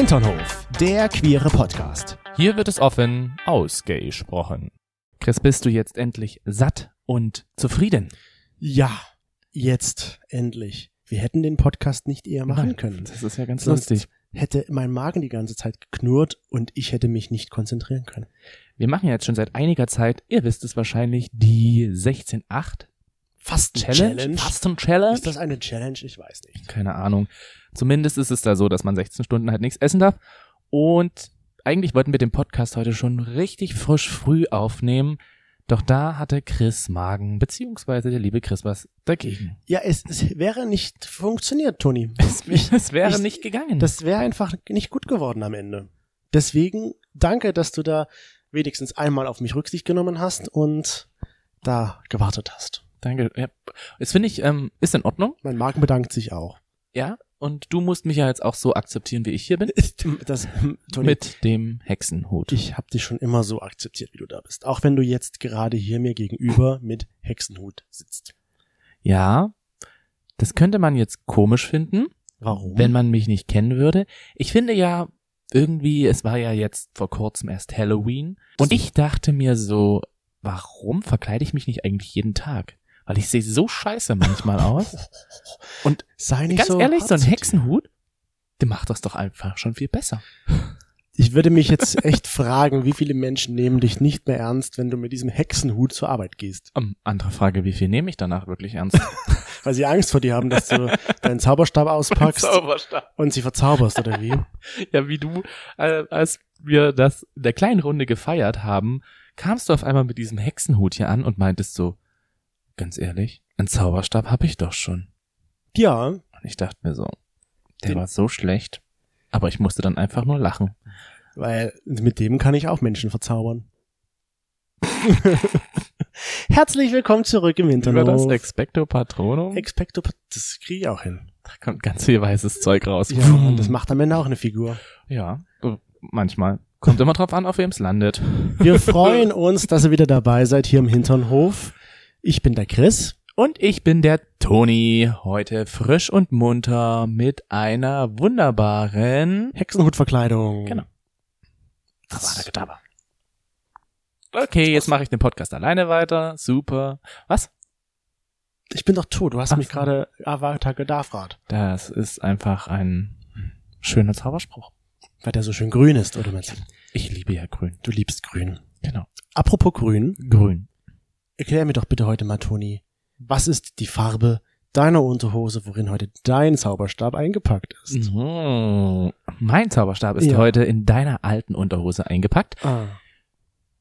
Hinternhof, der queere Podcast. Hier wird es offen ausgesprochen. Chris, bist du jetzt endlich satt und zufrieden? Ja, jetzt endlich. Wir hätten den Podcast nicht eher machen Nein, können. Das ist ja ganz Sonst lustig. hätte mein Magen die ganze Zeit geknurrt und ich hätte mich nicht konzentrieren können. Wir machen ja jetzt schon seit einiger Zeit, ihr wisst es wahrscheinlich, die 16.8 Fasten-Challenge? Fasten-Challenge? Ist das eine Challenge? Ich weiß nicht. Keine Ahnung. Zumindest ist es da so, dass man 16 Stunden halt nichts essen darf. Und eigentlich wollten wir den Podcast heute schon richtig frisch früh aufnehmen. Doch da hatte Chris Magen, beziehungsweise der liebe Chris was dagegen. Ja, es, es wäre nicht funktioniert, Toni. Es, es wäre ich- nicht gegangen. Das wäre einfach nicht gut geworden am Ende. Deswegen danke, dass du da wenigstens einmal auf mich Rücksicht genommen hast und da gewartet hast. Danke. Ja. Das finde ich, ähm, ist in Ordnung. Mein Magen bedankt sich auch. Ja. Und du musst mich ja jetzt auch so akzeptieren, wie ich hier bin. Das, Toni, Mit dem Hexenhut. ich habe dich schon immer so akzeptiert, wie du da bist. Auch wenn du jetzt gerade hier mir gegenüber mit Hexenhut sitzt. Ja. Das könnte man jetzt komisch finden, Warum? wenn man mich nicht kennen würde. Ich finde ja irgendwie, es war ja jetzt vor kurzem erst Halloween. Und ich dachte mir so, warum verkleide ich mich nicht eigentlich jeden Tag? Weil ich sehe so scheiße manchmal aus. Und Sei nicht ganz so ehrlich, so ein. Hexenhut, der macht das doch einfach schon viel besser. Ich würde mich jetzt echt fragen, wie viele Menschen nehmen dich nicht mehr ernst, wenn du mit diesem Hexenhut zur Arbeit gehst. Um, andere Frage, wie viel nehme ich danach wirklich ernst? Weil sie Angst vor dir haben, dass du deinen Zauberstab auspackst Zauberstab. und sie verzauberst, oder wie? Ja, wie du, äh, als wir das in der kleinen Runde gefeiert haben, kamst du auf einmal mit diesem Hexenhut hier an und meintest so, ganz ehrlich, einen Zauberstab habe ich doch schon. Ja, Und ich dachte mir so, der Den- war so schlecht. Aber ich musste dann einfach nur lachen. weil mit dem kann ich auch Menschen verzaubern. Herzlich willkommen zurück im Über Internet. das Expecto Patronum, Expecto, das kriege ich auch hin. da kommt ganz viel weißes Zeug raus. Ja, und das macht am Ende auch eine Figur. Ja, äh, manchmal. Kommt immer drauf an, auf wem es landet. Wir freuen uns, dass ihr wieder dabei seid hier im Hinternhof. Ich bin der Chris. Und ich bin der Toni, heute frisch und munter mit einer wunderbaren Hexenhutverkleidung. Genau. Okay, jetzt mache ich den Podcast alleine weiter. Super. Was? Ich bin doch tot. Du hast Ach mich gerade Avatar Gedafrat. Das ist einfach ein schöner Zauberspruch. Weil der so schön grün ist, oder meinst du? Ich liebe ja grün. Du liebst grün. Genau. Apropos grün, Grün. Erklär mir doch bitte heute mal, Toni, was ist die Farbe deiner Unterhose, worin heute dein Zauberstab eingepackt ist? Mhm. Mein Zauberstab ist Ja. heute in deiner alten Unterhose eingepackt. Ah.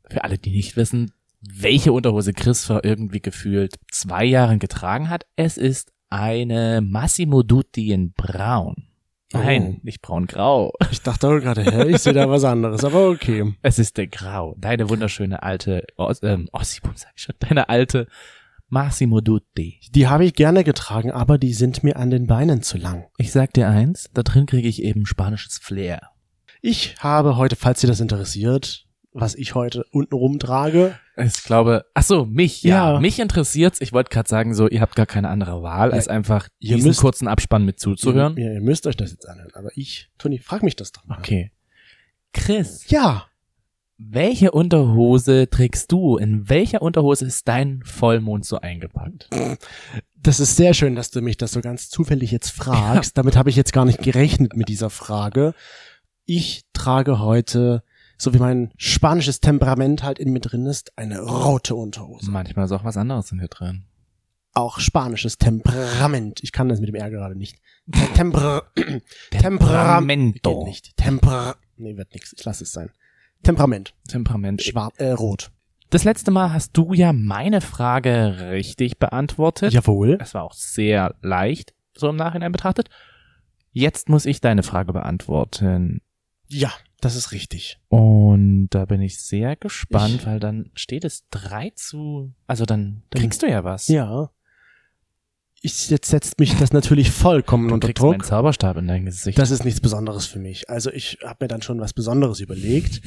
Für alle, die nicht wissen, welche Unterhose Chris vor irgendwie gefühlt zwei Jahren getragen hat, es ist eine Massimo Dutti in braun. Nein, Oh. nicht braun-grau. Ich dachte auch gerade, hä, ich sehe da was anderes, aber okay. Es ist der Grau. Deine wunderschöne alte, Os ähm, Ossibum sag ich schon, deine alte Massimo Dutti. Die habe ich gerne getragen, aber die sind mir an den Beinen zu lang. Ich sag dir eins, da drin kriege ich eben spanisches Flair. Ich habe heute, falls Sie das interessiert, was ich heute unten rumtrage, Ich glaube, ach so, mich, ja. Ja. Mich interessiert's. Ich wollte gerade sagen, so, ihr habt gar keine andere Wahl, Ja, als einfach diesen müsst- kurzen Abspann mit zuzuhören. Ihr, ihr müsst euch das jetzt anhören, aber ich, Toni, frag mich das doch mal. Okay. Chris, Ja, welche Unterhose trägst du? In welcher Unterhose ist dein Vollmond so eingepackt? das ist sehr schön, dass du mich das so ganz zufällig jetzt fragst. Damit habe ich jetzt gar nicht gerechnet mit dieser Frage. Ich trage heute, so wie mein spanisches Temperament halt in mir drin ist, eine rote Unterhose. Manchmal ist auch was anderes in dir drin. Auch spanisches Temperament. Ich kann das mit dem R gerade nicht. Temper Temperament. Geht nicht. Temper. Nee, wird nix. Ich lasse es sein. Temperament. Temperament. Schwarz, äh, rot. Das letzte Mal hast du ja meine Frage richtig beantwortet. Jawohl. Es war auch sehr leicht, so im Nachhinein betrachtet. Jetzt muss ich deine Frage beantworten. Ja, das ist richtig. Und da bin ich sehr gespannt, Ich- weil dann steht es drei zu, also dann kriegst du ja was. Ja. Ich, jetzt setzt mich das natürlich vollkommen du unter kriegst meinen Druck. Zauberstab in dein Gesicht. Das ist nichts Besonderes für mich. Also ich habe mir dann schon was Besonderes überlegt.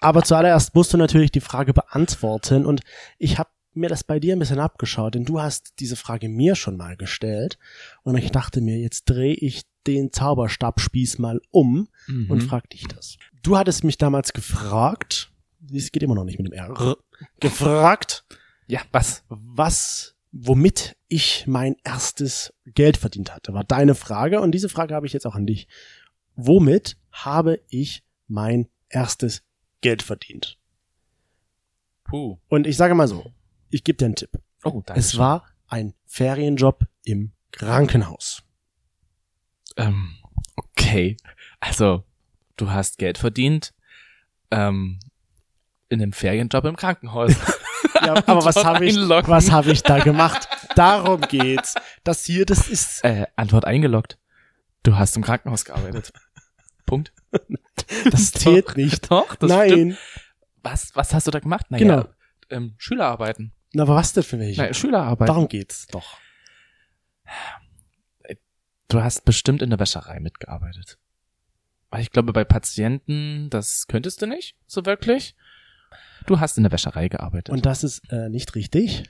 Aber zuallererst musst du natürlich die Frage beantworten und ich habe mir das bei dir ein bisschen abgeschaut, denn du hast diese Frage mir schon mal gestellt und ich dachte mir, jetzt drehe ich den Zauberstabspieß mal um Mhm. und frag dich das. Du hattest mich damals gefragt, es geht immer noch nicht mit dem R, gefragt, ja, was? was, womit ich mein erstes Geld verdient hatte, war deine Frage und diese Frage habe ich jetzt auch an dich. Womit habe ich mein erstes Geld verdient? Puh. Und ich sage mal so, ich gebe dir einen Tipp. Oh, danke. Es war ein Ferienjob im Krankenhaus. Ähm, okay. Also, du hast Geld verdient, ähm, in einem Ferienjob im Krankenhaus. Ja, aber was habe ich, was habe ich da gemacht? Darum geht's. Das hier, das ist, äh, Antwort eingeloggt. Du hast im Krankenhaus gearbeitet. Punkt. das zählt nicht. Doch, das Nein. stimmt. Was, was hast du da gemacht? Naja, Genau. ähm, Schülerarbeiten. Na, aber was denn für welche? Naja, Schülerarbeiten. Darum geht's doch. Du hast bestimmt in der Wäscherei mitgearbeitet. Ich glaube, bei Patienten, das könntest du nicht, so wirklich. Du hast in der Wäscherei gearbeitet. Und das ist äh, nicht richtig.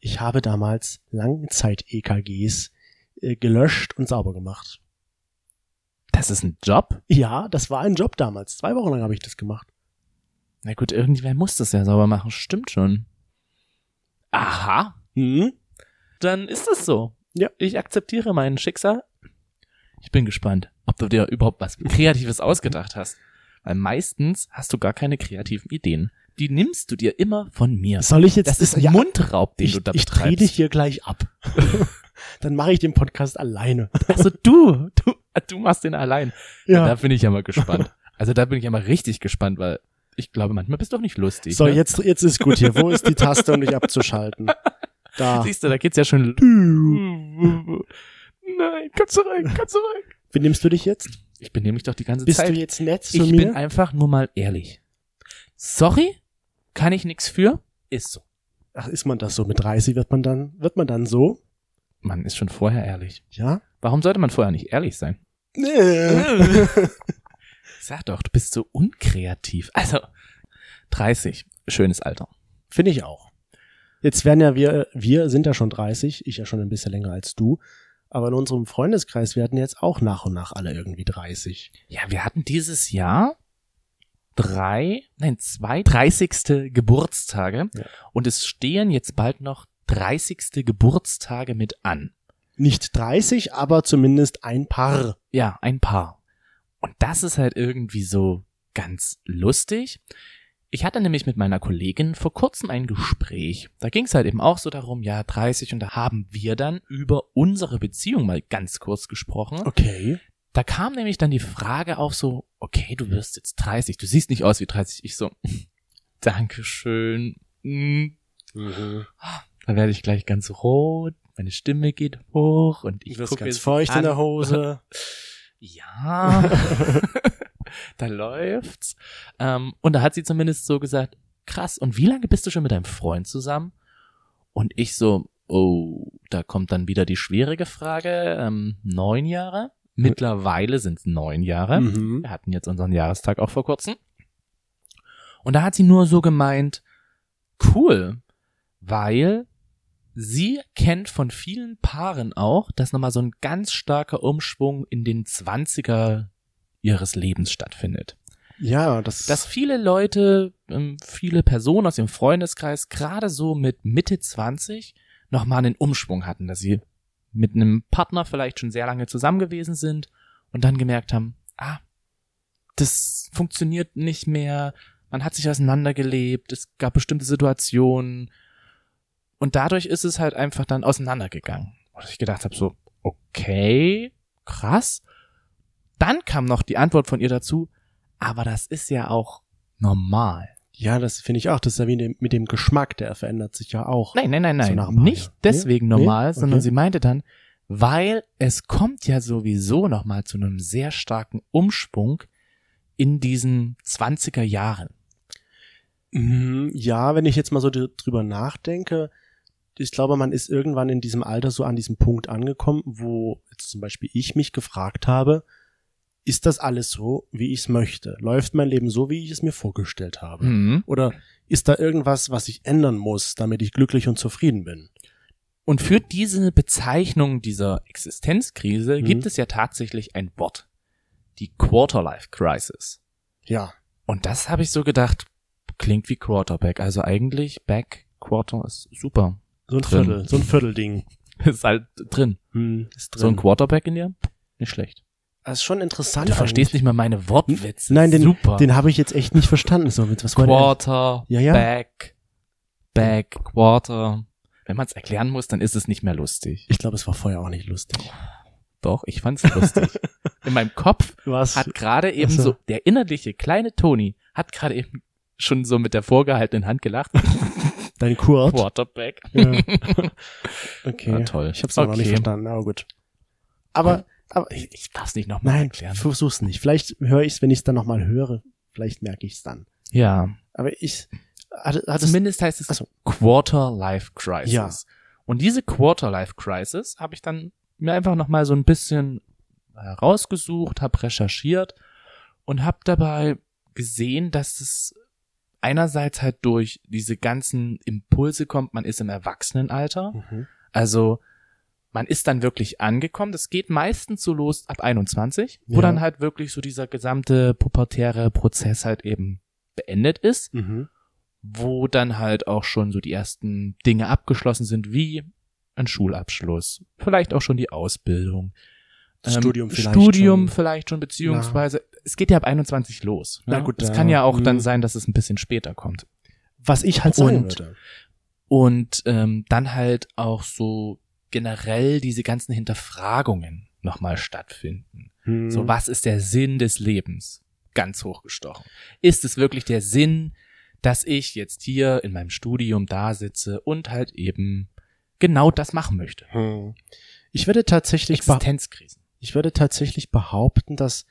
Ich habe damals Langzeit-EKGs äh, gelöscht und sauber gemacht. das ist ein Job? Ja, das war ein Job damals. Zwei Wochen lang habe ich das gemacht. Na gut, irgendwer muss das ja sauber machen, stimmt schon. Aha, Hm? dann ist es so. Ja. Ich akzeptiere mein Schicksal. Ich bin gespannt, ob du dir überhaupt was Kreatives ausgedacht hast. Weil meistens hast du gar keine kreativen Ideen. Die nimmst du dir immer von mir. Soll ich jetzt Das ist ein ja, Mundraub, den ich, du da ich drehe dich betreibst. hier gleich ab. Dann mache ich den Podcast alleine. Also du, du, du machst den allein. Ja. Da bin ich ja mal gespannt. Also da bin ich ja mal richtig gespannt, weil ich glaube, manchmal bist du doch nicht lustig. So, ne? jetzt, jetzt ist gut hier. Wo ist die Taste, um dich abzuschalten? Da. Siehst du, da geht's ja schon. Nein, komm zurück, komm zurück. Wie nimmst du dich jetzt? Ich benehme mich doch die ganze Bist Zeit. du jetzt nett zu ich mir? bin einfach nur mal ehrlich. Sorry, kann ich nix für? Ist so. Ach, ist man das so? Mit 30 wird man dann, wird man dann so? Man ist schon vorher ehrlich. Ja? Warum sollte man vorher nicht ehrlich sein? Nee. Sag doch, du bist so unkreativ. Also, 30, schönes Alter. Finde ich auch. Jetzt werden ja wir, wir sind ja schon 30, ich ja schon ein bisschen länger als du. Aber in unserem Freundeskreis werden jetzt auch nach und nach alle irgendwie 30. Ja, wir hatten dieses Jahr drei, nein, zwei 30. Geburtstage Ja. und es stehen jetzt bald noch 30. Geburtstage mit an. Nicht 30, aber zumindest ein Paar. Ja, ein paar. Und das ist halt irgendwie so ganz lustig. Ich hatte nämlich mit meiner Kollegin vor kurzem ein Gespräch. Da ging es halt eben auch so darum, ja, 30 und da haben wir dann über unsere Beziehung mal ganz kurz gesprochen. Okay. Da kam nämlich dann die Frage auf so, okay, du wirst jetzt 30, du siehst nicht aus wie 30. Ich so, Dankeschön. Mm. Da werde ich gleich ganz rot, meine Stimme geht hoch und ich gucke ganz feucht in an. der Hose. Ja, da läuft's. Ähm, und da hat sie zumindest so gesagt, krass, und wie lange bist du schon mit deinem Freund zusammen? Und ich so, oh, da kommt dann wieder die schwierige Frage, ähm, neun Jahre? Mittlerweile sind's neun Jahre. Mhm. Wir hatten jetzt unseren Jahrestag auch vor kurzem. Und da hat sie nur so gemeint, cool, weil sie kennt von vielen Paaren auch, dass nochmal so ein ganz starker Umschwung in den Zwanziger ihres Lebens stattfindet. Ja, das, Dass viele Leute, ähm, viele Personen aus dem Freundeskreis gerade so mit Mitte 20 nochmal einen Umschwung hatten, dass sie mit einem Partner vielleicht schon sehr lange zusammen gewesen sind und dann gemerkt haben, ah, das funktioniert nicht mehr, man hat sich auseinandergelebt, es gab bestimmte Situationen und dadurch ist es halt einfach dann auseinandergegangen. Und ich gedacht habe so, okay, krass. Dann kam noch die Antwort von ihr dazu, aber das ist ja auch normal. ja, das finde ich auch. Das ist ja wie dem, mit dem Geschmack, der verändert sich ja auch. Nein, nein, nein, So nein. paar nicht Jahren. deswegen Nee? normal, Nee? sondern Okay. sie meinte dann, weil es kommt ja sowieso nochmal zu einem sehr starken Umschwung in diesen 20er Jahren. Mhm, Ja, wenn ich jetzt mal so dr- drüber nachdenke, ich glaube, man ist irgendwann in diesem Alter so an diesem Punkt angekommen, wo jetzt zum Beispiel ich mich gefragt habe, ist das alles so, wie ich es möchte? Läuft mein Leben so, wie ich es mir vorgestellt habe? Mhm. Oder ist da irgendwas, was ich ändern muss, damit ich glücklich und zufrieden bin? Und für diese Bezeichnung dieser Existenzkrise Mhm. gibt es ja tatsächlich ein Wort. Die Quarterlife Crisis. Ja. Und das habe ich so gedacht, klingt wie Quarterback. Also eigentlich Back Quarter ist super. So ein Drin. Viertel, so ein Viertelding. ist halt drin. Hm, ist drin. So ein Quarterback in dir? Nicht schlecht. Das ist schon interessant. Du verstehst eigentlich. nicht mal meine Wortwitze. Nein, den, super. den habe ich jetzt echt nicht verstanden. So, mit was? Quarter, Ja, ja. Back, Back, Quarter. Wenn man es erklären muss, dann ist es nicht mehr lustig. Ich glaube, es war vorher auch nicht lustig. Doch, ich fand's lustig. In meinem Kopf Was? hat gerade eben Ach so. der innerliche kleine Toni hat gerade eben schon so mit der vorgehaltenen Hand gelacht. Dein Kurt? Quarterback. Ja. Okay. Ah, toll. Ich habe es noch nicht Okay. verstanden, aber gut. Aber, aber ich, Ich darf's nicht nochmal nein, erklären. versuch's nicht. Vielleicht höre ich es, wenn ich es dann nochmal höre. Vielleicht merke ich es dann. Ja. Aber ich, hatte, hatte Zumindest heißt es Ach so. Quarter Life Crisis. Ja. Und diese Quarter Life Crisis habe ich dann mir einfach noch mal so ein bisschen herausgesucht, habe recherchiert und habe dabei gesehen, dass es einerseits halt durch diese ganzen Impulse kommt, man ist im Erwachsenenalter, Mhm. also man ist dann wirklich angekommen. Das geht meistens so los ab 21, wo Ja. dann halt wirklich so dieser gesamte pubertäre Prozess halt eben beendet ist Mhm. wo dann halt auch schon so die ersten Dinge abgeschlossen sind, wie ein Schulabschluss, vielleicht auch schon die Ausbildung. Das Ähm, Studium vielleicht Studium schon. vielleicht schon, beziehungsweise es geht ja ab 21 los. Na ne? gut, es ja. kann ja auch dann Mhm. sein, dass es ein bisschen später kommt. Was ich halt sagen Und- würde. Und ähm, dann halt auch so generell diese ganzen Hinterfragungen nochmal stattfinden. Hm. So, was ist der Sinn des Lebens? Ganz hochgestochen. Ist es wirklich der Sinn, dass ich jetzt hier in meinem Studium da sitze und halt eben genau das machen möchte? Hm. Ich würde tatsächlich, Existenzkrisen. ich würde tatsächlich behaupten, dass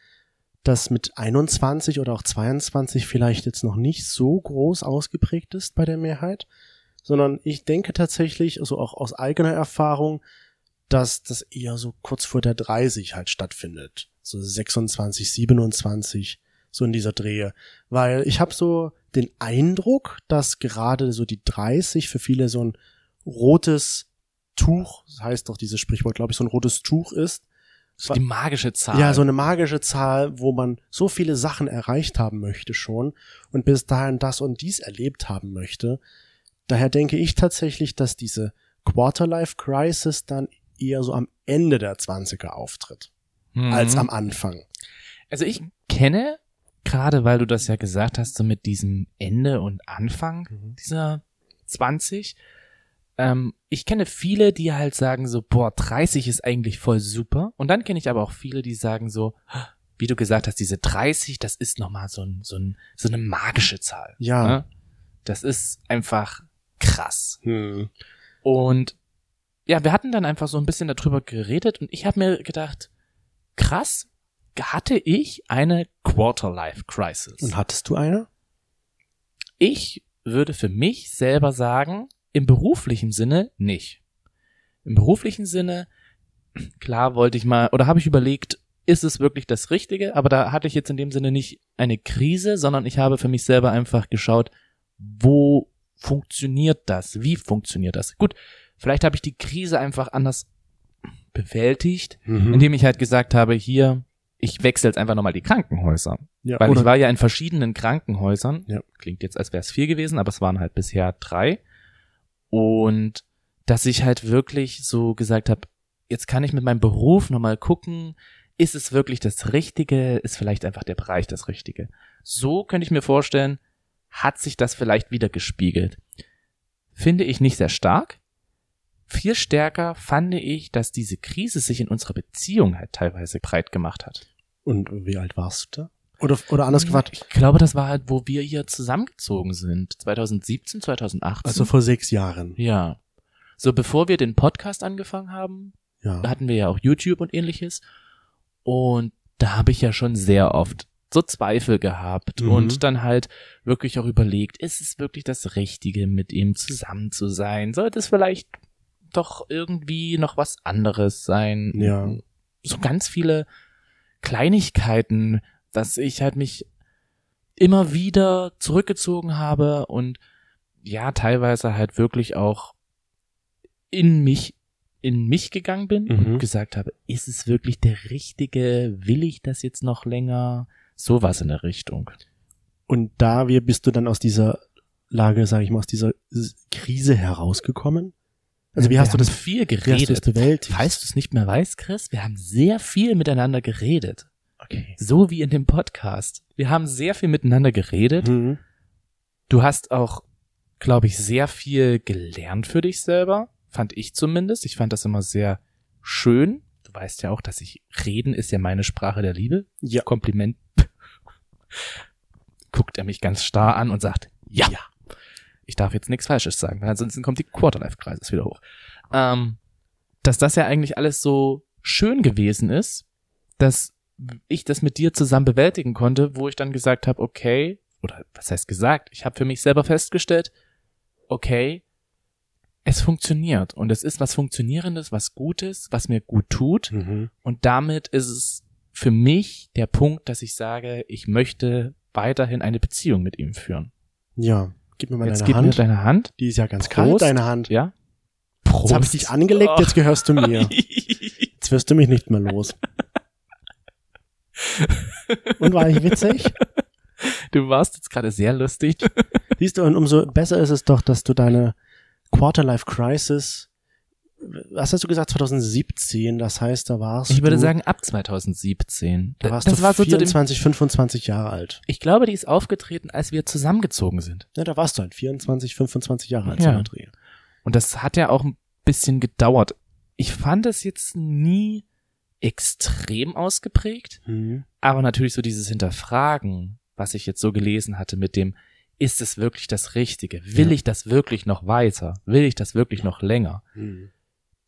das mit 21 oder auch 22 vielleicht jetzt noch nicht so groß ausgeprägt ist bei der Mehrheit, sondern ich denke tatsächlich, also auch aus eigener Erfahrung, dass das eher so kurz vor der 30 halt stattfindet. So 26, 27, so in dieser Drehe. Weil ich habe so den Eindruck, dass gerade so die 30 für viele so ein rotes Tuch, das heißt doch dieses Sprichwort, glaube ich, so ein rotes Tuch ist. So die magische Zahl. Ja, so eine magische Zahl, wo man so viele Sachen erreicht haben möchte schon und bis dahin das und dies erlebt haben möchte. Daher denke ich tatsächlich, dass diese Quarterlife Crisis dann eher so am Ende der 20er auftritt, Mhm. als am Anfang. Also ich kenne, gerade weil du das ja gesagt hast, so mit diesem Ende und Anfang Mhm. dieser 20, ähm, ich kenne viele, die halt sagen so, boah, 30 ist eigentlich voll super. Und dann kenne ich aber auch viele, die sagen so, wie du gesagt hast, diese 30, das ist nochmal so, ein, so, ein, so eine magische Zahl. Ja. Ne? Das ist einfach krass. Hm. Und ja, wir hatten dann einfach so ein bisschen darüber geredet und ich habe mir gedacht, krass, hatte ich eine Quarter-Life Crisis. Und hattest du eine? Ich würde für mich selber sagen, im beruflichen Sinne nicht. Im beruflichen Sinne, klar wollte ich mal, oder habe ich überlegt, ist es wirklich das Richtige? Aber da hatte ich jetzt in dem Sinne nicht eine Krise, sondern ich habe für mich selber einfach geschaut, wo funktioniert das? Wie funktioniert das? Gut, vielleicht habe ich die Krise einfach anders bewältigt, Mhm. indem ich halt gesagt habe, hier, ich wechsle jetzt einfach nochmal die Krankenhäuser. ja, Weil ich war ja in verschiedenen Krankenhäusern. Ja. Klingt jetzt, als wäre es vier gewesen, aber es waren halt bisher drei. Und dass ich halt wirklich so gesagt habe, jetzt kann ich mit meinem Beruf nochmal gucken, ist es wirklich das Richtige, ist vielleicht einfach der Bereich das Richtige. So könnte ich mir vorstellen, hat sich das vielleicht wieder gespiegelt. Finde ich nicht sehr stark. Viel stärker fand ich, dass diese Krise sich in unserer Beziehung halt teilweise breit gemacht hat. und wie alt warst du da? Oder, oder anders gefragt, Ich glaube, das war halt, wo wir hier zusammengezogen sind. 2017, 2018. also vor sechs Jahren. ja. So, bevor wir den Podcast angefangen haben, Ja. da hatten wir ja auch YouTube und ähnliches. Und da habe ich ja schon sehr oft so Zweifel gehabt Mhm. und dann halt wirklich auch überlegt, ist es wirklich das Richtige, mit ihm zusammen zu sein? Sollte es vielleicht doch irgendwie noch was anderes sein? Ja. So ganz viele Kleinigkeiten, dass ich halt mich immer wieder zurückgezogen habe und ja, teilweise halt wirklich auch in mich, in mich gegangen bin Mhm. und gesagt habe, ist es wirklich der richtige? Will ich das jetzt noch länger? Sowas in der Richtung. Und da wie bist du dann aus dieser Lage, sage ich mal, aus dieser Krise herausgekommen? Also wie Wir hast du das viel du geredet? bewältigt? Falls du es nicht mehr weißt, Chris, wir haben sehr viel miteinander geredet. Okay. So wie in dem Podcast. Wir haben sehr viel miteinander geredet. Mhm. Du hast auch, glaube ich, sehr viel gelernt für dich selber. Fand ich zumindest. Ich fand das immer sehr schön. Du weißt ja auch, dass ich reden ist ja meine Sprache der Liebe. Ja. Kompliment. Guckt er mich ganz starr an und sagt, ja. Ja. Ich darf jetzt nichts Falsches sagen, weil ansonsten kommt die Quarterlife-Crisis wieder hoch. Ähm, dass das ja eigentlich alles so schön gewesen ist, dass ich das mit dir zusammen bewältigen konnte, wo ich dann gesagt habe, okay, oder was heißt gesagt, ich habe für mich selber festgestellt, okay, es funktioniert und es ist was Funktionierendes, was Gutes, was mir gut tut Mhm. und damit ist es für mich der Punkt, dass ich sage, ich möchte weiterhin eine Beziehung mit ihm führen. Ja. Gib mir mal Jetzt deine gib mir Hand. deine Hand. Die ist ja ganz Prost. kalt, deine Hand. Ja. Jetzt habe ich dich angelegt, jetzt gehörst du mir. Jetzt wirst du mich nicht mehr los. Und war ich witzig? Du warst jetzt gerade sehr lustig. Siehst du, und umso besser ist es doch, dass du deine Quarterlife Crisis, was hast du gesagt, 2017, das heißt, da warst Ich würde du, sagen ab 2017. da warst das du war so zu dem, 24, 25 Jahre alt. ich glaube, die ist aufgetreten, als wir zusammengezogen sind. Ja, da warst du halt 24, 25 Jahre alt, Ja. so Dreh. Und das hat ja auch ein bisschen gedauert. Ich fand es jetzt nie extrem ausgeprägt, Mhm. aber natürlich so dieses Hinterfragen, was ich jetzt so gelesen hatte mit dem, ist es wirklich das Richtige? Will Ja. ich das wirklich noch weiter? Will ich das wirklich noch länger? Mhm.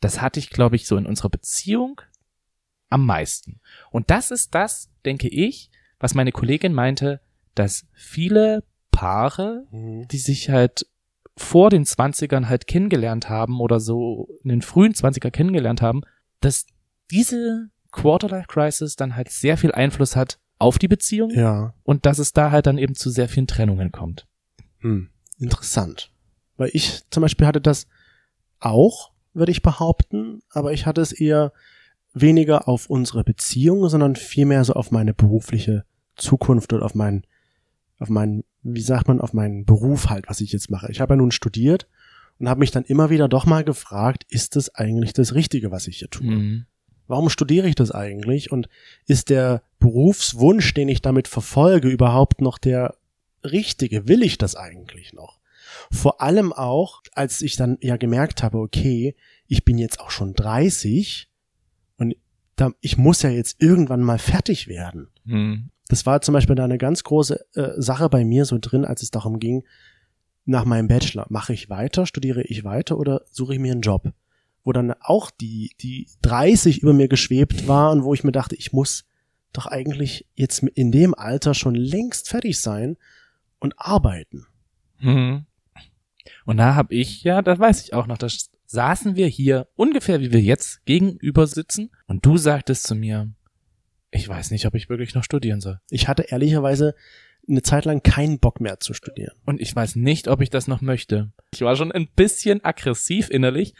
Das hatte ich, glaube ich, so in unserer Beziehung am meisten. Und das ist das, denke ich, was meine Kollegin meinte, dass viele Paare, Mhm. die sich halt vor den Zwanzigern halt kennengelernt haben oder so in den frühen Zwanziger kennengelernt haben, dass diese Quarterlife Crisis dann halt sehr viel Einfluss hat auf die Beziehung Ja, und dass es da halt dann eben zu sehr vielen Trennungen kommt. hm. interessant. Weil ich zum Beispiel hatte das auch, würde ich behaupten, aber ich hatte es eher weniger auf unsere Beziehung, sondern vielmehr so auf meine berufliche Zukunft und auf meinen, auf meinen, wie sagt man, auf meinen Beruf halt, was ich jetzt mache. Ich habe ja nun studiert und habe mich dann immer wieder doch mal gefragt, ist das eigentlich das Richtige, was ich hier tue? Mhm. Warum studiere ich das eigentlich? Und ist der Berufswunsch, den ich damit verfolge, überhaupt noch der richtige? Will ich das eigentlich noch? Vor allem auch, als ich dann ja gemerkt habe, okay, ich bin jetzt auch schon 30 und da, ich muss ja jetzt irgendwann mal fertig werden. Mhm. Das war zum Beispiel da eine ganz große äh, Sache bei mir so drin, als es darum ging, nach meinem Bachelor, mache ich weiter, studiere ich weiter oder suche ich mir einen Job? Wo dann auch die, die 30 über mir geschwebt war und wo ich mir dachte, ich muss doch eigentlich jetzt in dem Alter schon längst fertig sein und arbeiten. Mhm. Und da habe ich ja, das weiß ich auch noch, da saßen wir hier ungefähr wie wir jetzt gegenüber sitzen und du sagtest zu mir, ich weiß nicht, ob ich wirklich noch studieren soll. Ich hatte ehrlicherweise eine Zeit lang keinen Bock mehr zu studieren. Und ich weiß nicht, ob ich das noch möchte. Ich war schon ein bisschen aggressiv innerlich,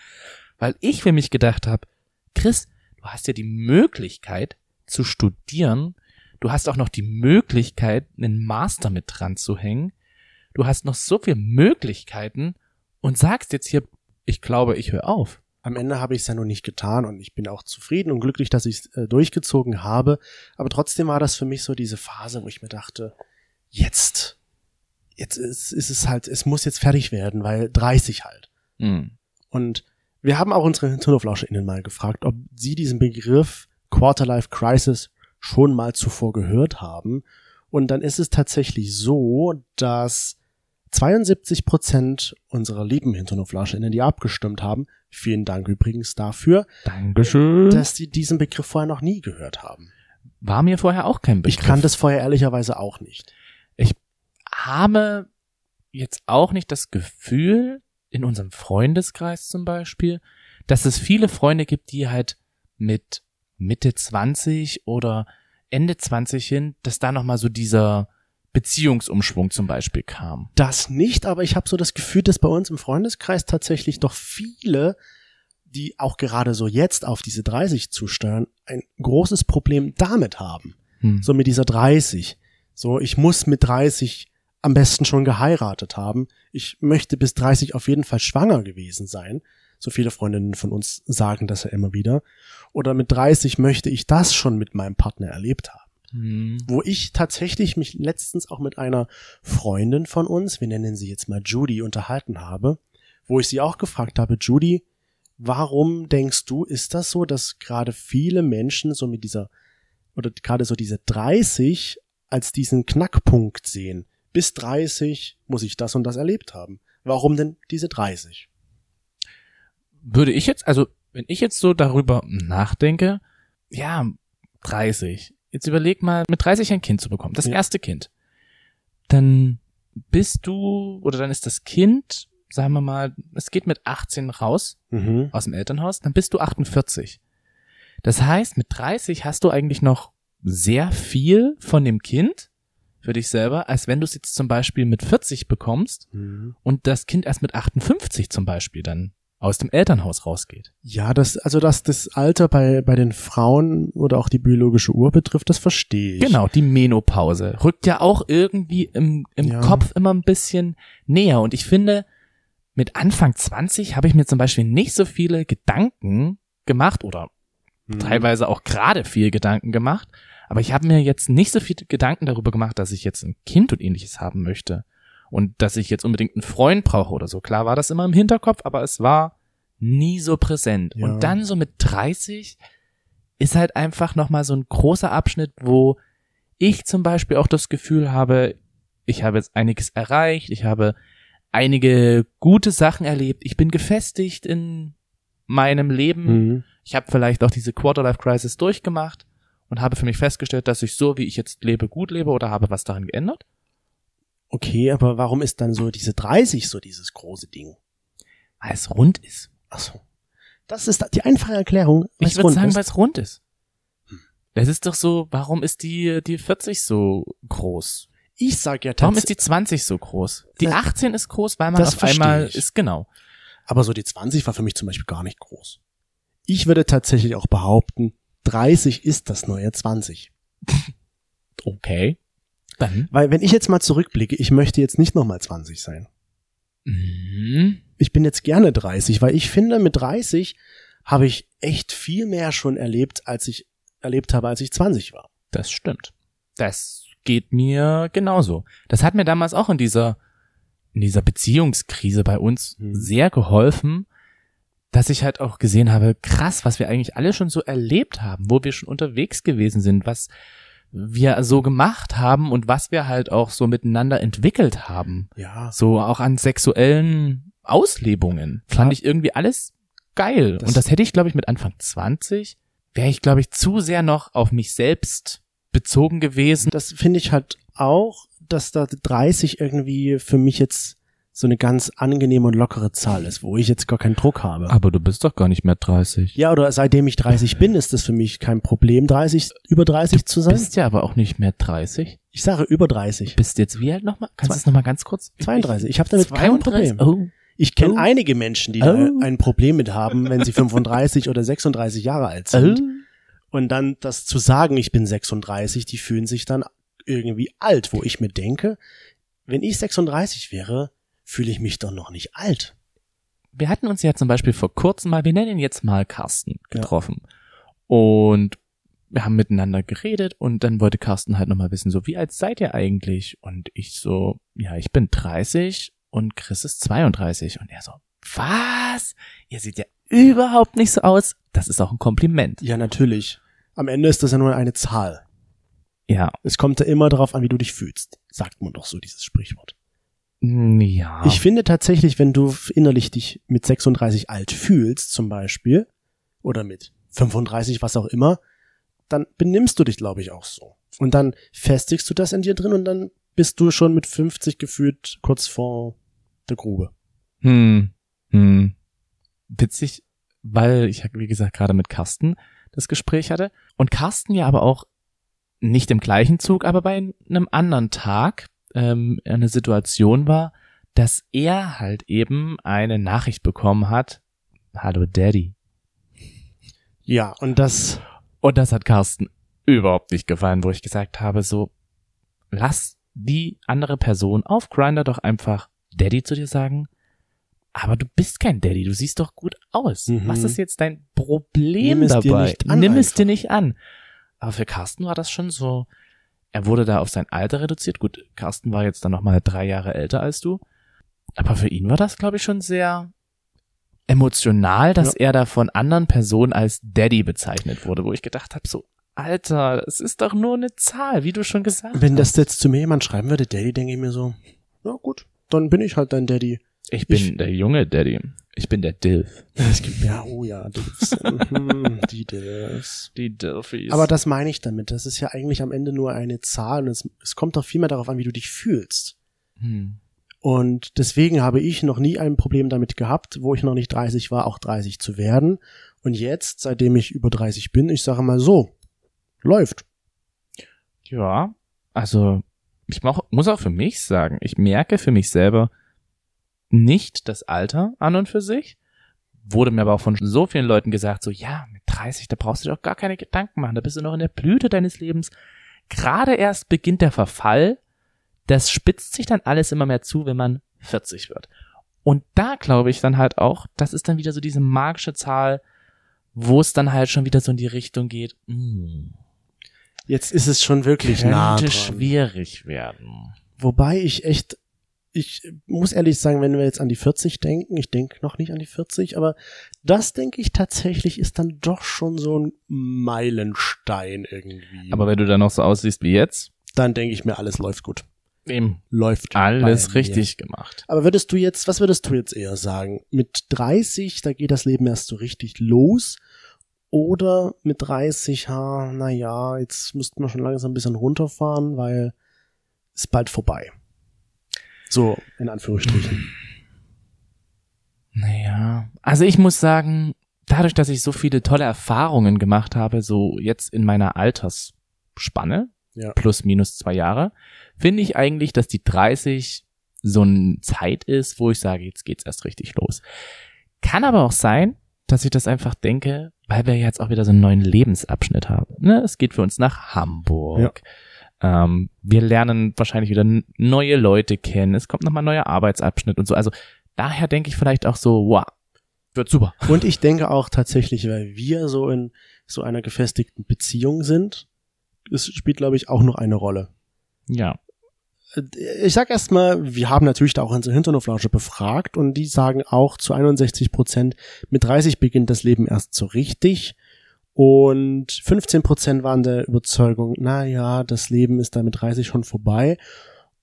weil ich für mich gedacht habe, Chris, du hast ja die Möglichkeit zu studieren. Du hast auch noch die Möglichkeit, einen Master mit dran zu hängen. Du hast noch so viele Möglichkeiten und sagst jetzt hier, ich glaube, ich höre auf. Am Ende habe ich es ja noch nicht getan und ich bin auch zufrieden und glücklich, dass ich es äh, durchgezogen habe. Aber trotzdem war das für mich so diese Phase, wo ich mir dachte, jetzt, jetzt ist, ist es halt, es muss jetzt fertig werden, weil 30 halt. Hm. Und wir haben auch unsere HinterhoflauscherInnen mal gefragt, ob sie diesen Begriff Quarterlife Crisis schon mal zuvor gehört haben. Und dann ist es tatsächlich so, dass 72 Prozent unserer lieben HinterhoflauscherInnen, die abgestimmt haben, vielen Dank übrigens dafür, Dankeschön. dass sie diesen Begriff vorher noch nie gehört haben. war mir vorher auch kein Begriff. Ich kannte es vorher ehrlicherweise auch nicht. habe jetzt auch nicht das Gefühl, in unserem Freundeskreis zum Beispiel, dass es viele Freunde gibt, die halt mit Mitte 20 oder Ende 20 hin, dass da nochmal so dieser Beziehungsumschwung zum Beispiel kam. Das nicht, aber ich habe so das Gefühl, dass bei uns im Freundeskreis tatsächlich doch viele, die auch gerade so jetzt auf diese 30 zusteuern, ein großes Problem damit haben. Hm. So mit dieser 30. So, ich muss mit 30 am besten schon geheiratet haben. Ich möchte bis 30 auf jeden Fall schwanger gewesen sein. So viele Freundinnen von uns sagen das ja immer wieder. Oder mit 30 möchte ich das schon mit meinem Partner erlebt haben. Hm. Wo ich tatsächlich mich letztens auch mit einer Freundin von uns, wir nennen sie jetzt mal Judy, unterhalten habe, wo ich sie auch gefragt habe, Judy, warum denkst du, ist das so, dass gerade viele Menschen so mit dieser, oder gerade so diese 30 als diesen Knackpunkt sehen? Bis 30 muss ich das und das erlebt haben. Warum denn diese 30? Würde ich jetzt, also wenn ich jetzt so darüber nachdenke, ja, 30. Jetzt überleg mal, mit 30 ein Kind zu bekommen, das Ja. erste Kind. Dann bist du, oder dann ist das Kind, sagen wir mal, es geht mit 18 raus Mhm. aus dem Elternhaus, dann bist du 48. Das heißt, mit 30 hast du eigentlich noch sehr viel von dem Kind für dich selber, als wenn du es jetzt zum Beispiel mit 40 bekommst Mhm. und das Kind erst mit 58 zum Beispiel dann aus dem Elternhaus rausgeht. Ja, das, also dass das Alter bei, bei den Frauen oder auch die biologische Uhr betrifft, das verstehe ich. Genau, die Menopause rückt ja auch irgendwie im, im Ja. Kopf immer ein bisschen näher. Und ich finde, mit Anfang 20 habe ich mir zum Beispiel nicht so viele Gedanken gemacht oder Mhm. teilweise auch gerade viel Gedanken gemacht. Aber ich habe mir jetzt nicht so viele Gedanken darüber gemacht, dass ich jetzt ein Kind und ähnliches haben möchte. Und dass ich jetzt unbedingt einen Freund brauche oder so. Klar war das immer im Hinterkopf, aber es war nie so präsent. Ja. Und dann so mit 30 ist halt einfach nochmal so ein großer Abschnitt, wo ich zum Beispiel auch das Gefühl habe, ich habe jetzt einiges erreicht, ich habe einige gute Sachen erlebt, ich bin gefestigt in meinem Leben, Mhm. ich habe vielleicht auch diese Quarterlife-Crisis durchgemacht und habe für mich festgestellt, dass ich so, wie ich jetzt lebe, gut lebe oder habe was daran geändert. Okay, aber warum ist dann so diese 30 so dieses große Ding? Weil es rund ist. Ach so. Das ist die einfache Erklärung. Ich würde sagen, weil es rund ist. Das ist doch so, warum ist die, die 40 so groß? ich sag ja Warum ist tatsächlich, die 20 so groß? Die Na, 18 ist groß, weil man das auf einmal ich. ist, genau. aber so die 20 war für mich zum Beispiel gar nicht groß. Ich würde tatsächlich auch behaupten, 30 ist das neue 20. Okay. Dann. Weil wenn ich jetzt mal zurückblicke, ich möchte jetzt nicht nochmal 20 sein. Mhm. Ich bin jetzt gerne 30, weil ich finde, mit 30 habe ich echt viel mehr schon erlebt, als ich erlebt habe, als ich 20 war. Das stimmt. Das geht mir genauso. Das hat mir damals auch in dieser, in dieser Beziehungskrise bei uns Mhm. sehr geholfen, dass ich halt auch gesehen habe, krass, was wir eigentlich alle schon so erlebt haben, wo wir schon unterwegs gewesen sind, was wir so gemacht haben und was wir halt auch so miteinander entwickelt haben. Ja. So auch an sexuellen Auslebungen. Fand Ja. ich irgendwie alles geil. Das- und das hätte ich, glaube ich, mit Anfang 20, wäre ich, glaube ich, zu sehr noch auf mich selbst bezogen gewesen. Das finde ich halt auch, dass da 30 irgendwie für mich jetzt so eine ganz angenehme und lockere Zahl ist, wo ich jetzt gar keinen Druck habe. Aber du bist doch gar nicht mehr 30. Ja, oder seitdem ich 30 bin, ist das für mich kein Problem, 30, über 30 zu Du sein. bist ja aber auch nicht mehr 30. Ich sage über 30. Bist jetzt wie alt nochmal? Kannst du es nochmal ganz kurz? 32. Ich habe damit kein 32? Problem. Oh. Ich kenne Oh. einige Menschen, die Oh. da ein Problem mit haben, wenn sie 35 oder 36 Jahre alt sind. Oh. Und dann das zu sagen, ich bin 36, die fühlen sich dann irgendwie alt, wo ich mir denke, wenn ich 36 wäre, fühle ich mich doch noch nicht alt. Wir hatten uns ja zum Beispiel vor kurzem mal, wir nennen ihn jetzt mal Carsten, getroffen. Und wir haben miteinander geredet und dann wollte Carsten halt nochmal wissen, so, wie alt seid ihr eigentlich? Und ich so, ja, ich bin 30 und Chris ist 32. Und er so, was? Ihr seht ja überhaupt nicht so aus. Das ist auch ein Kompliment. Ja, natürlich. Am Ende ist das ja nur eine Zahl. Ja. Es kommt ja immer darauf an, wie du dich fühlst. Sagt man doch so, dieses Sprichwort. Ja. Ich finde tatsächlich, wenn du innerlich dich mit 36 alt fühlst, zum Beispiel, oder mit 35, was auch immer, dann benimmst du dich, glaube ich, auch so. Und dann festigst du das in dir drin und dann bist du schon mit 50 gefühlt kurz vor der Grube. Hm. Hm. Witzig, weil ich, wie gesagt, gerade mit Carsten das Gespräch hatte. Und Carsten ja aber auch nicht im gleichen Zug, aber bei einem anderen Tag ähm, eine Situation war, dass er halt eben eine Nachricht bekommen hat, Hallo Daddy. Ja, und das. Und das hat Carsten überhaupt nicht gefallen, wo ich gesagt habe, so, lass die andere Person auf Grinder doch einfach Daddy zu dir sagen. Aber du bist kein Daddy, du siehst doch gut aus. Mhm. Was ist jetzt dein Problem Nimm es dir dabei? nicht an Nimm es einfach. dir nicht an. Aber für Carsten war das schon so, er wurde da auf sein Alter reduziert. Gut, Carsten war jetzt dann nochmal drei Jahre älter als du. Aber für ihn war das, glaube ich, schon sehr emotional, dass er da von anderen Personen als Daddy bezeichnet wurde, wo ich gedacht habe, so, Alter, es ist doch nur eine Zahl, wie du schon gesagt Wenn hast. das jetzt zu mir jemand schreiben würde, Daddy, denke ich mir so, na gut, dann bin ich halt dein Daddy. Ich bin ich- der junge Daddy. Ich bin der Dilf. Es gibt, ja, oh ja, Dilfs. Mhm, die Dilfs. Die Dilfies. Aber das meine ich damit. Das ist ja eigentlich am Ende nur eine Zahl und es, es kommt doch viel mehr darauf an, wie du dich fühlst. hm. Und deswegen habe ich noch nie ein Problem damit gehabt, wo ich noch nicht 30 war, auch 30 zu werden. Und jetzt, seitdem ich über 30 bin, ich sage mal so, läuft. Ja, also ich mach, muss auch für mich sagen, ich merke für mich selber nicht das Alter an und für sich. Wurde mir aber auch von so vielen Leuten gesagt, so ja, mit 30, da brauchst du dir auch gar keine Gedanken machen, da bist du noch in der Blüte deines Lebens. Gerade erst beginnt der Verfall, das spitzt sich dann alles immer mehr zu, wenn man 40 wird. Und da glaube ich dann halt auch, das ist dann wieder so diese magische Zahl, wo es dann halt schon wieder so in die Richtung geht, hm, Jetzt ist es schon wirklich nah könnte dran. schwierig werden. Wobei ich echt, ich muss ehrlich sagen, wenn wir jetzt an die 40 denken, ich denke noch nicht an die 40, aber das denke ich tatsächlich ist dann doch schon so ein Meilenstein irgendwie. Aber wenn du dann noch so aussiehst wie jetzt, dann denke ich mir, alles läuft gut. eben Läuft alles richtig gemacht. Aber würdest du jetzt, was würdest du jetzt eher sagen? Mit 30, da geht das Leben erst so richtig los? Oder mit 30, ha, na ja, jetzt müssten wir schon langsam ein bisschen runterfahren, weil ist bald vorbei. So, in Anführungsstrichen. Naja, also ich muss sagen, dadurch, dass ich so viele tolle Erfahrungen gemacht habe, so jetzt in meiner Altersspanne, Ja. plus minus zwei Jahre, finde ich eigentlich, dass die 30 so eine Zeit ist, wo ich sage, jetzt geht's erst richtig los. Kann aber auch sein, dass ich das einfach denke, weil wir jetzt auch wieder so einen neuen Lebensabschnitt haben. Ne? Es geht für uns nach Hamburg. Ähm, wir lernen wahrscheinlich wieder neue Leute kennen. Es kommt nochmal ein neuer Arbeitsabschnitt und so. Also daher denke ich vielleicht auch so, wow, wird super. Und ich denke auch tatsächlich, weil wir so in so einer gefestigten Beziehung sind, es spielt, glaube ich, auch noch eine Rolle. Ja. ich sag erstmal, wir haben natürlich da auch unsere Hinternoflausche befragt und die sagen auch zu 61 Prozent, mit 30 beginnt das Leben erst so richtig. Und 15 Prozent waren der Überzeugung, na ja, das Leben ist da mit 30 schon vorbei.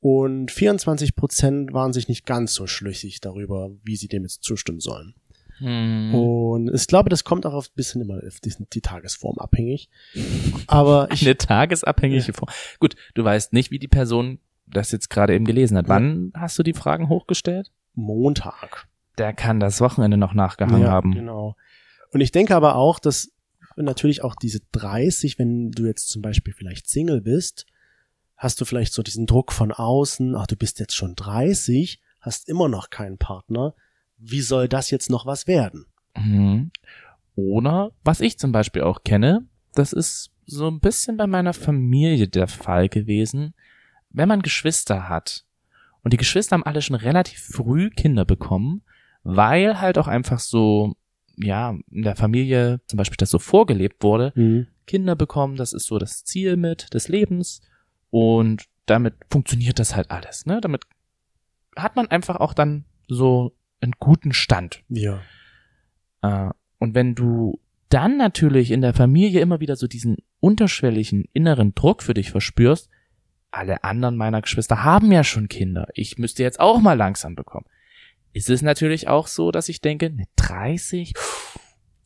Und 24 Prozent waren sich nicht ganz so schlüssig darüber, wie sie dem jetzt zustimmen sollen. Hm. Und ich glaube, das kommt auch auf ein bisschen immer auf die, die Tagesform abhängig. Aber ich, Eine tagesabhängige Form. Gut, du weißt nicht, wie die Person das jetzt gerade eben gelesen hat. Ja. Wann hast du die Fragen hochgestellt? Montag. Der kann das Wochenende noch nachgehangen ja, haben. Genau. Und ich denke aber auch, dass natürlich auch diese 30, wenn du jetzt zum Beispiel vielleicht Single bist, hast du vielleicht so diesen Druck von außen, ach, du bist jetzt schon 30, hast immer noch keinen Partner. Wie soll das jetzt noch was werden? Mhm. Oder, was ich zum Beispiel auch kenne, das ist so ein bisschen bei meiner Familie der Fall gewesen, wenn man Geschwister hat und die Geschwister haben alle schon relativ früh Kinder bekommen, weil halt auch einfach so, ja, in der Familie zum Beispiel das so vorgelebt wurde, Kinder bekommen, das ist so das Ziel mit des Lebens und damit funktioniert das halt alles, ne? Damit hat man einfach auch dann so einen guten Stand. Ja. Äh, und wenn du dann natürlich in der Familie immer wieder so diesen unterschwelligen inneren Druck für dich verspürst, alle anderen meiner Geschwister haben ja schon Kinder, ich müsste jetzt auch mal langsam bekommen. Ist es natürlich auch so, dass ich denke, mit 30,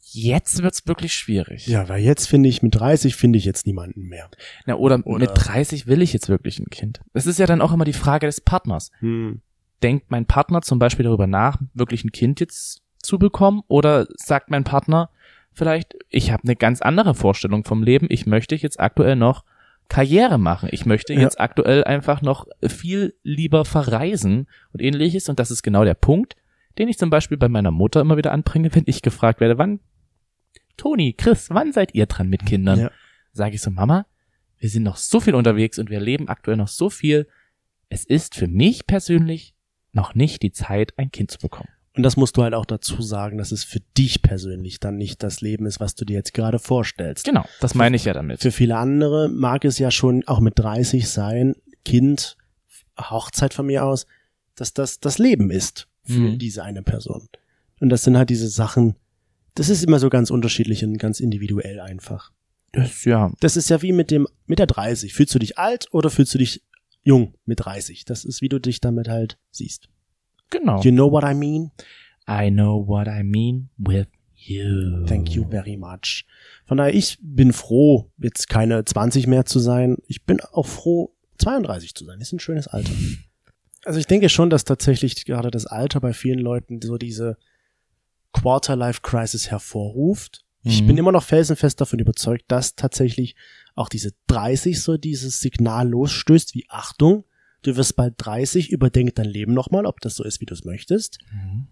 jetzt wird's wirklich schwierig. Ja, weil jetzt finde ich, mit 30 finde ich jetzt niemanden mehr. Na, oder, Oder- mit 30 will ich jetzt wirklich ein Kind. Das ist ja dann auch immer die Frage des Partners. Hm. Denkt mein Partner zum Beispiel darüber nach, wirklich ein Kind jetzt zu bekommen? Oder sagt mein Partner vielleicht, ich habe eine ganz andere Vorstellung vom Leben, ich möchte jetzt aktuell noch Karriere machen. Ich möchte Ja. jetzt aktuell einfach noch viel lieber verreisen und ähnliches. Und das ist genau der Punkt, den ich zum Beispiel bei meiner Mutter immer wieder anbringe, wenn ich gefragt werde, wann, Toni, Chris, wann seid ihr dran mit Kindern? Ja. Sage ich so, Mama, wir sind noch so viel unterwegs und wir leben aktuell noch so viel. Es ist für mich persönlich noch nicht die Zeit, ein Kind zu bekommen. Und das musst du halt auch dazu sagen, dass es für dich persönlich dann nicht das Leben ist, was du dir jetzt gerade vorstellst. Genau, das meine ich ja damit. Für viele andere mag es ja schon auch mit 30 sein, Kind, Hochzeit von mir aus, dass das das Leben ist für Mhm. diese eine Person. Und das sind halt diese Sachen, das ist immer so ganz unterschiedlich und ganz individuell einfach. Das, ja, Das ist ja wie mit dem, mit der 30. Fühlst du dich alt oder fühlst du dich jung mit 30? Das ist, wie du dich damit halt siehst. Genau. You know what I mean? I know what I mean with you. Thank you very much. Von daher, ich bin froh, jetzt keine 20 mehr zu sein. Ich bin auch froh, 32 zu sein. Ist ein schönes Alter. Also ich denke schon, dass tatsächlich gerade das Alter bei vielen Leuten so diese Quarter-Life-Crisis hervorruft. Ich Mhm. bin immer noch felsenfest davon überzeugt, dass tatsächlich auch diese 30 so dieses Signal losstößt, wie Achtung, du wirst bald 30, überdenk dein Leben nochmal, ob das so ist, wie du es möchtest. Mhm.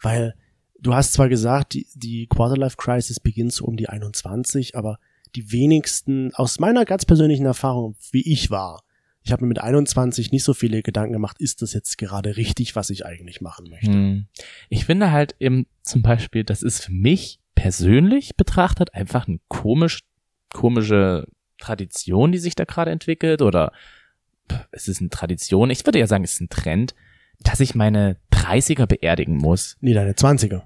Weil du hast zwar gesagt, die, die Quarterlife Crisis beginnt so um die 21, aber die wenigsten, aus meiner ganz persönlichen Erfahrung, wie ich war, ich habe mir mit 21 nicht so viele Gedanken gemacht, ist das jetzt gerade richtig, was ich eigentlich machen möchte. Hm. Ich finde halt eben zum Beispiel, das ist für mich persönlich betrachtet einfach eine komisch, komische Tradition, die sich da gerade entwickelt oder es ist eine Tradition. Ich würde ja sagen, es ist ein Trend, dass ich meine 30er beerdigen muss. Nee, deine 20er.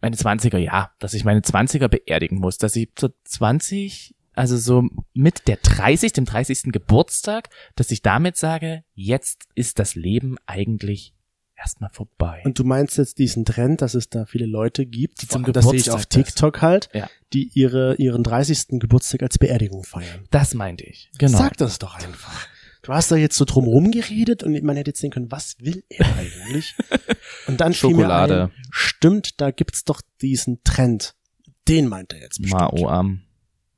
Meine 20er, ja, dass ich meine 20er beerdigen muss, dass ich zur 20, also so mit der 30, dem 30. Geburtstag, dass ich damit sage, jetzt ist das Leben eigentlich erstmal vorbei. Und du meinst jetzt diesen Trend, dass es da viele Leute gibt, Die zum das sehe ich Geburtstag auf TikTok halt, Ja. die ihre, ihren 30. Geburtstag als Beerdigung feiern. Das meinte ich. Genau. Sag das doch einfach. Du hast da jetzt so drumherum geredet und man hätte jetzt denken können, was will er eigentlich? Und dann fiel mir Schokolade. ein, stimmt, da gibt's doch diesen Trend. Den meint er jetzt bestimmt. Maoam.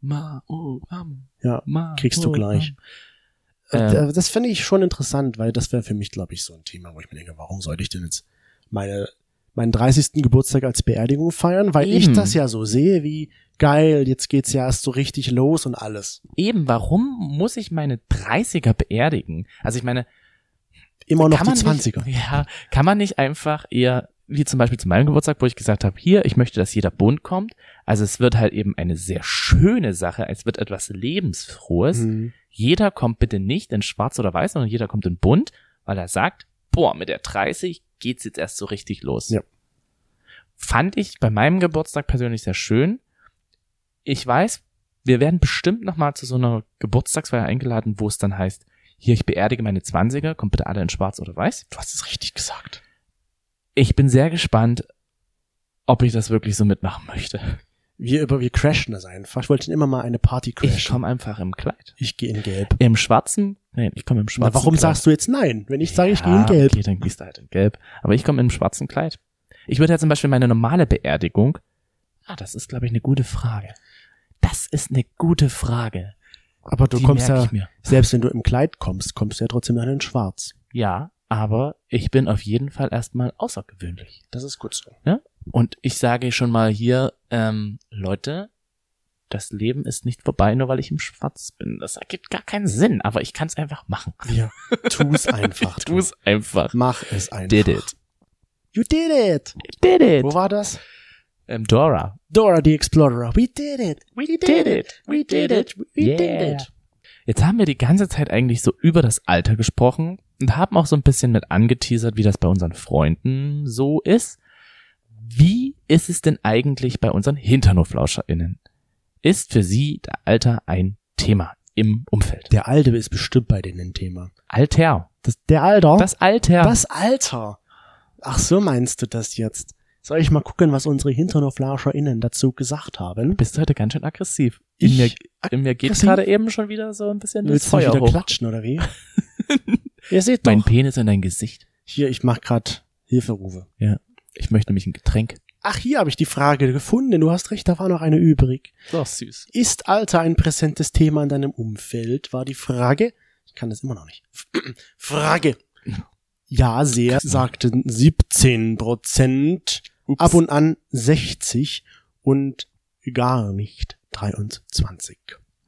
Maoam. Ja, Maoam. kriegst du gleich. Ähm. Äh, Das fände ich schon interessant, weil das wäre für mich, glaube ich, so ein Thema, wo ich mir denke, warum sollte ich denn jetzt meine, meinen 30. Geburtstag als Beerdigung feiern? Weil ich Eben. das ja so sehe, wie geil, jetzt geht's ja erst so richtig los und alles. Eben, warum muss ich meine 30er beerdigen? Also ich meine, Immer noch die man 20er. Nicht, ja, kann man nicht einfach eher, wie zum Beispiel zu meinem Geburtstag, wo ich gesagt habe, hier, ich möchte, dass jeder bunt kommt. Also es wird halt eben eine sehr schöne Sache, es wird etwas Lebensfrohes. Mhm. Jeder kommt bitte nicht in schwarz oder weiß, sondern jeder kommt in bunt, weil er sagt, boah, mit der 30 geht's jetzt erst so richtig los. Ja. Fand ich bei meinem Geburtstag persönlich sehr schön. Ich weiß, wir werden bestimmt nochmal zu so einer Geburtstagsfeier eingeladen, wo es dann heißt, hier, ich beerdige meine 20er, kommt bitte alle in schwarz oder weiß. Du hast es richtig gesagt. Ich bin sehr gespannt, ob ich das wirklich so mitmachen möchte. Wir über, wir crashen das einfach. Ich wollte immer mal eine Party Ich crashen. komme einfach im Kleid. Ich gehe in Gelb. Im schwarzen, nein, ich komme im schwarzen Na, warum Kleid. sagst du jetzt nein? Wenn ich sage, ich gehe Ja, in Gelb. Okay, dann gehst du halt in Gelb. Aber ich komme im schwarzen Kleid. Ich würde ja zum Beispiel meine normale Beerdigung. Ah, das ist, glaube ich, eine gute Frage. Das ist eine gute Frage. Aber du Die kommst ja, selbst wenn du im Kleid kommst, kommst du ja trotzdem dann in Schwarz. Ja, aber ich bin auf jeden Fall erstmal außergewöhnlich. Das ist gut so. Und ich sage schon mal hier, ähm, Leute, das Leben ist nicht vorbei, nur weil ich im Schwarz bin. Das ergibt gar keinen Sinn, aber ich kann es einfach machen. Ja, tu's einfach. Tu es einfach. Mach es einfach. Did it. You did it. Did it. Wo war das? Ähm, Dora. Dora the Explorer. We did it. We did it. We did it. We Yeah. did it. Jetzt haben wir die ganze Zeit eigentlich so über das Alter gesprochen und haben auch so ein bisschen mit angeteasert, wie das bei unseren Freunden so ist. Wie ist es denn eigentlich bei unseren HinternoflauscherInnen? Ist für sie der Alter ein Thema im Umfeld? Der Alte ist bestimmt bei denen ein Thema. Alter. Das, der Alter? Das Alter. Das Alter. Ach, so meinst du das jetzt? Soll ich mal gucken, was unsere HinternoflauscherInnen dazu gesagt haben? bist du heute ganz schön aggressiv. In, Ich mir, in mir geht gerade eben schon wieder so ein bisschen das Willst du Feuer wieder hoch. klatschen, oder wie? Ihr seht doch. Mein Penis in dein Gesicht. Hier, ich mach grad Hilferufe. Ich möchte nämlich ein Getränk. Ach, hier habe ich die Frage gefunden. Du hast recht, da war noch eine übrig. Doch, süß. Ist Alter ein präsentes Thema in deinem Umfeld? War die Frage. Ich kann das immer noch nicht. Frage. Ja, sehr, sagten 17 Prozent. Ab und an 60 und gar nicht 23.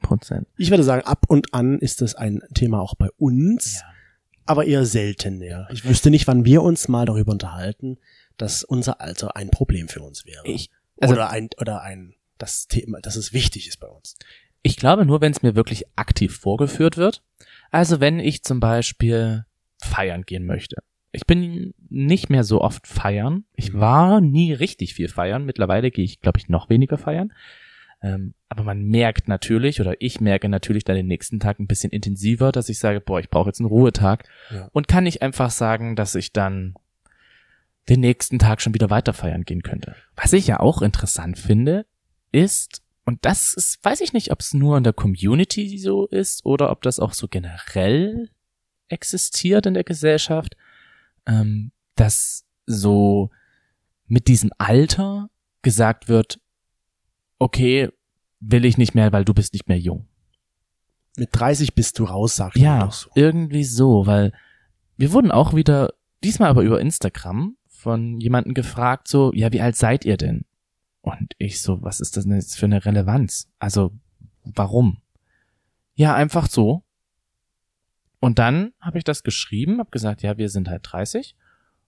Prozent. Ich würde sagen, ab und an ist das ein Thema auch bei uns, Ja. aber eher seltener. Ich wüsste nicht, wann wir uns mal darüber unterhalten, dass unser Alter ein Problem für uns wäre. Ich, also, oder ein, oder ein, das Thema, dass es wichtig ist bei uns. ich glaube nur, wenn es mir wirklich aktiv vorgeführt wird. Also wenn ich zum Beispiel feiern gehen möchte. Ich bin nicht mehr so oft feiern. Ich war nie richtig viel feiern. Mittlerweile gehe ich, glaube ich, noch weniger feiern. Ähm, aber man merkt natürlich, oder ich merke natürlich dann den nächsten Tag ein bisschen intensiver, dass ich sage, boah, ich brauche jetzt einen Ruhetag. Ja. Und kann nicht einfach sagen, dass ich dann den nächsten Tag schon wieder weiter feiern gehen könnte. Was ich ja auch interessant finde, ist, und das ist, weiß ich nicht, ob es nur in der Community so ist oder ob das auch so generell existiert in der Gesellschaft, ähm, dass so mit diesem Alter gesagt wird, okay, will ich nicht mehr, weil du bist nicht mehr jung. Mit 30 bist du raus, sagt Ja, doch so. irgendwie so, weil wir wurden auch wieder, diesmal aber über Instagram, von jemandem gefragt, so, ja, wie alt seid ihr denn? Und ich so, was ist das denn jetzt für eine Relevanz? Also, warum? Ja, einfach so. Und dann habe ich das geschrieben, habe gesagt, ja, wir sind halt 30.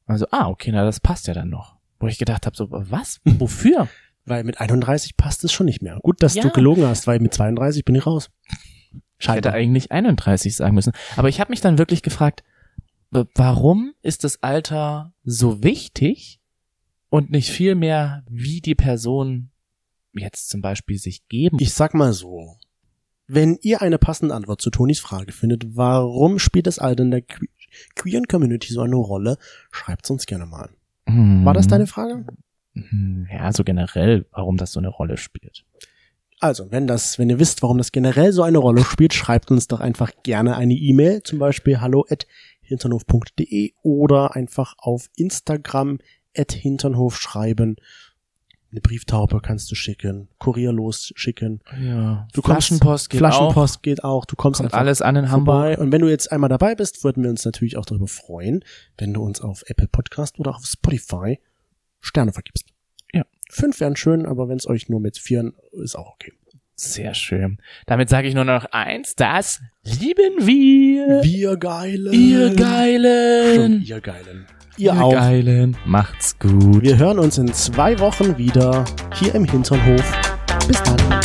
Also, ah, okay, na, das passt ja dann noch. Wo ich gedacht habe, so, was? Wofür? Weil mit 31 passt es schon nicht mehr. Gut, dass Ja. du gelogen hast, weil mit 32 bin ich raus. Ich hätte eigentlich 31 sagen müssen. Aber ich habe mich dann wirklich gefragt, warum ist das Alter so wichtig und nicht viel mehr, wie die Person jetzt zum Beispiel sich geben? Ich sag mal so. Wenn ihr eine passende Antwort zu Tonis Frage findet, warum spielt das Alter in der que queeren Community so eine Rolle, schreibt's uns gerne mal. Hm. War das deine Frage? Hm, Ja, so generell, warum das so eine Rolle spielt. Also, wenn das, wenn ihr wisst, warum das generell so eine Rolle spielt, schreibt uns doch einfach gerne eine E-Mail, zum Beispiel hallo at hinternhof.de oder einfach auf Instagram at hinternhof schreiben. Eine Brieftaube kannst du schicken, Kurier losschicken. Ja, Du kommst- Flaschenpost geht Flaschenpost geht auch, du kommst auch. Kommt einfach alles an in vorbei. Hamburg. Und wenn du jetzt einmal dabei bist, würden wir uns natürlich auch darüber freuen, wenn du uns auf Apple Podcast oder auf Spotify Sterne vergibst. Ja. Fünf wären schön, aber wenn es euch nur mit vieren ist auch okay. Sehr schön. Damit sage ich nur noch eins, das lieben wir. Wir Geilen. Ihr Geilen. ihr Geilen. Ihr auch. Geilen. Macht's gut. Wir hören uns in zwei Wochen wieder hier im Hinternhof. Bis dann.